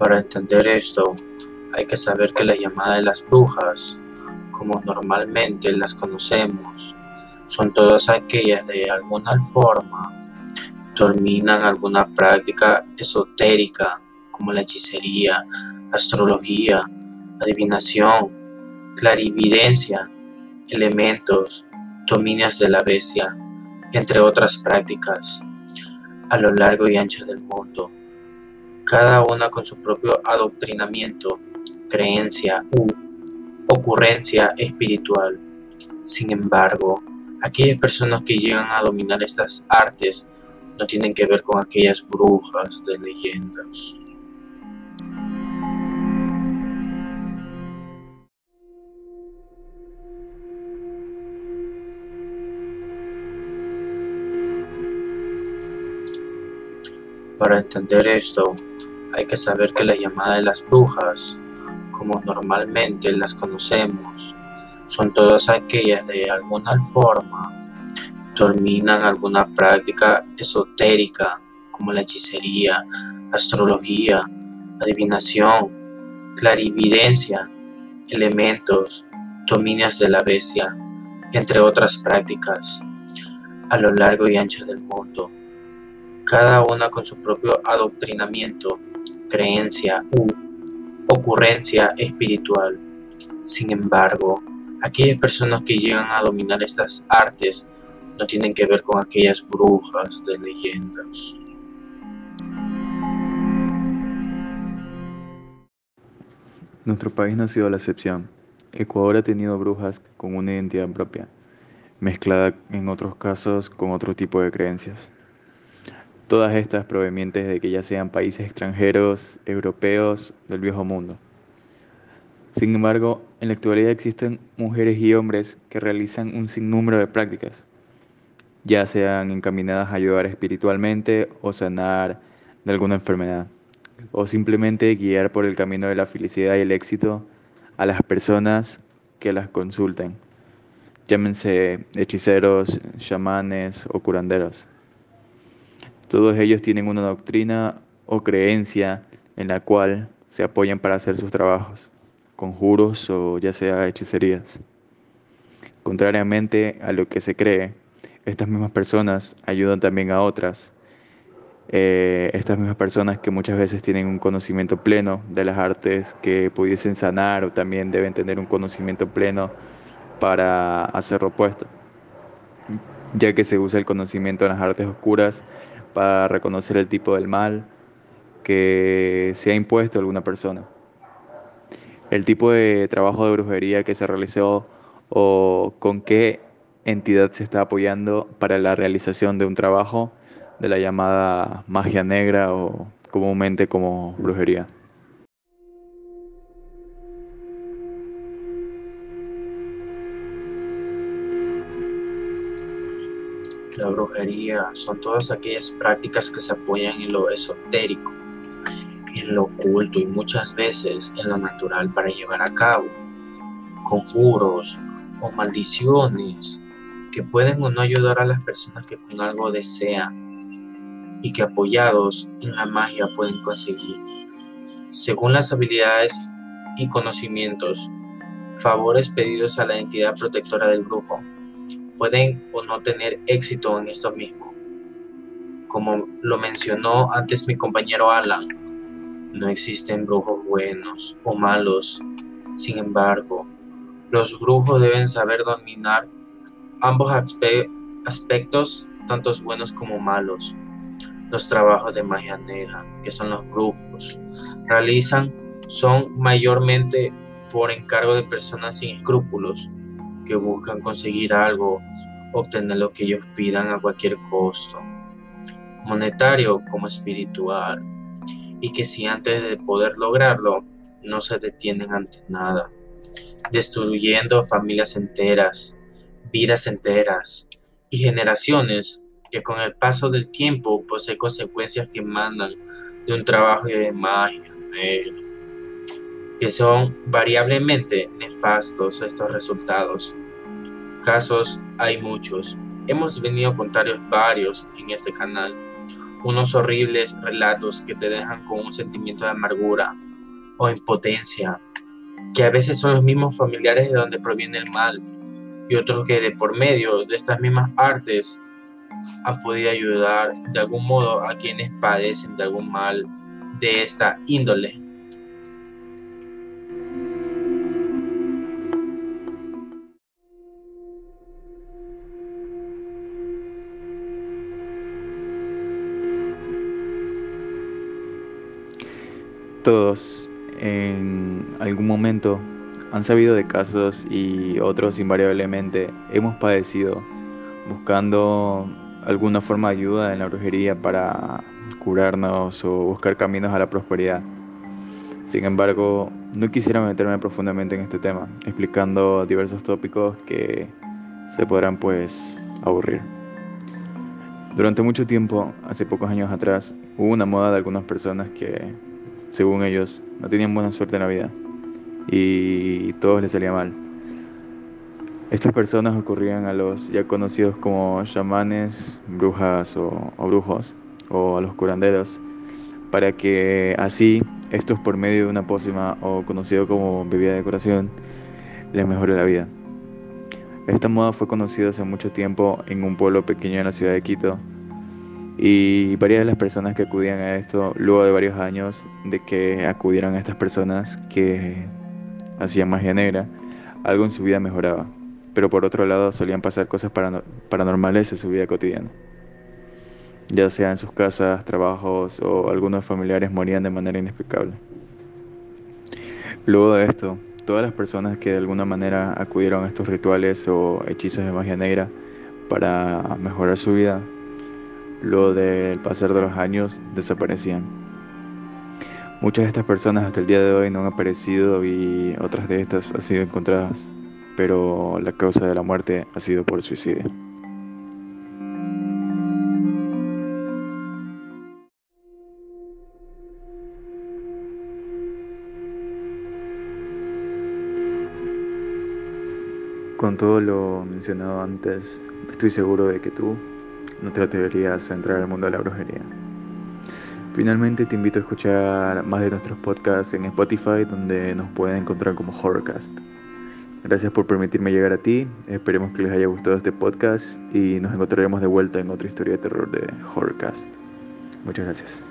Para entender esto, hay que saber que la llamada de las brujas, como normalmente las conocemos, son todas aquellas de alguna forma dominan alguna práctica esotérica como la hechicería, astrología, adivinación, clarividencia, elementos, dominios de la bestia, entre otras prácticas, a lo largo y ancho del mundo, cada una con su propio adoctrinamiento, creencia u ocurrencia espiritual. Sin embargo, aquellas personas que llegan a dominar estas artes no tienen que ver con aquellas brujas de leyendas. Para entender esto, hay que saber que la llamada de las brujas, como normalmente las conocemos, son todas aquellas de alguna forma dominan alguna práctica esotérica como la hechicería, astrología, adivinación, clarividencia, elementos, dominios de la bestia, entre otras prácticas, a lo largo y ancho del mundo cada una con su propio adoctrinamiento, creencia u ocurrencia espiritual. Sin embargo, aquellas personas que llegan a dominar estas artes no tienen que ver con aquellas brujas de leyendas. Nuestro país no ha sido la excepción. Ecuador ha tenido brujas con una identidad propia, mezclada en otros casos con otro tipo de creencias todas estas provenientes de que ya sean países extranjeros, europeos, del viejo mundo. Sin embargo, en la actualidad existen mujeres y hombres que realizan un sinnúmero de prácticas, ya sean encaminadas a ayudar espiritualmente o sanar de alguna enfermedad, o simplemente guiar por el camino de la felicidad y el éxito a las personas que las consulten, llámense hechiceros, chamanes o curanderos. Todos ellos tienen una doctrina o creencia en la cual se apoyan para hacer sus trabajos, conjuros o ya sea hechicerías. Contrariamente a lo que se cree, estas mismas personas ayudan también a otras. Eh, estas mismas personas que muchas veces tienen un conocimiento pleno de las artes que pudiesen sanar o también deben tener un conocimiento pleno para hacer lo opuesto, ya que se usa el conocimiento en las artes oscuras para reconocer el tipo del mal que se ha impuesto a alguna persona. El tipo de trabajo de brujería que se realizó o con qué entidad se está apoyando para la realización de un trabajo de la llamada magia negra o comúnmente como brujería. La brujería son todas aquellas prácticas que se apoyan en lo esotérico, en lo oculto y muchas veces en lo natural para llevar a cabo conjuros o maldiciones que pueden o no ayudar a las personas que con algo desean y que apoyados en la magia pueden conseguir. Según las habilidades y conocimientos, favores pedidos a la entidad protectora del grupo pueden o no tener éxito en esto mismo. Como lo mencionó antes mi compañero Alan, no existen brujos buenos o malos. Sin embargo, los brujos deben saber dominar ambos aspectos, tantos buenos como malos. Los trabajos de magia negra, que son los brujos, realizan son mayormente por encargo de personas sin escrúpulos que buscan conseguir algo, obtener lo que ellos pidan a cualquier costo, monetario como espiritual, y que si antes de poder lograrlo no se detienen ante nada, destruyendo familias enteras, vidas enteras y generaciones que con el paso del tiempo posee consecuencias que mandan de un trabajo de magia que son variablemente nefastos estos resultados. Casos hay muchos. Hemos venido a contar varios en este canal. unos horribles relatos que te dejan con un sentimiento de amargura o impotencia, que a veces son los mismos familiares de donde proviene el mal y otros que de por medio de estas mismas artes han podido ayudar de algún modo a quienes padecen de algún mal de esta índole. Todos en algún momento han sabido de casos y otros invariablemente hemos padecido buscando alguna forma de ayuda en la brujería para curarnos o buscar caminos a la prosperidad. Sin embargo, no quisiera meterme profundamente en este tema, explicando diversos tópicos que se podrán pues aburrir. Durante mucho tiempo, hace pocos años atrás, hubo una moda de algunas personas que según ellos, no tenían buena suerte en la vida y todo les salía mal. Estas personas ocurrían a los ya conocidos como chamanes, brujas o, o brujos, o a los curanderos, para que así estos por medio de una pócima o conocido como bebida de curación les mejore la vida. Esta moda fue conocida hace mucho tiempo en un pueblo pequeño en la ciudad de Quito y varias de las personas que acudían a esto, luego de varios años de que acudieran a estas personas que hacían magia negra, algo en su vida mejoraba. Pero por otro lado solían pasar cosas paranormales en su vida cotidiana. Ya sea en sus casas, trabajos o algunos familiares morían de manera inexplicable. Luego de esto, todas las personas que de alguna manera acudieron a estos rituales o hechizos de magia negra para mejorar su vida luego del pasar de los años desaparecían. Muchas de estas personas hasta el día de hoy no han aparecido y otras de estas han sido encontradas, pero la causa de la muerte ha sido por suicidio. Con todo lo mencionado antes, estoy seguro de que tú no te atreverías a entrar al mundo de la brujería. Finalmente te invito a escuchar más de nuestros podcasts en Spotify donde nos pueden encontrar como Horrorcast. Gracias por permitirme llegar a ti, esperemos que les haya gustado este podcast y nos encontraremos de vuelta en otra historia de terror de Horrorcast. Muchas gracias.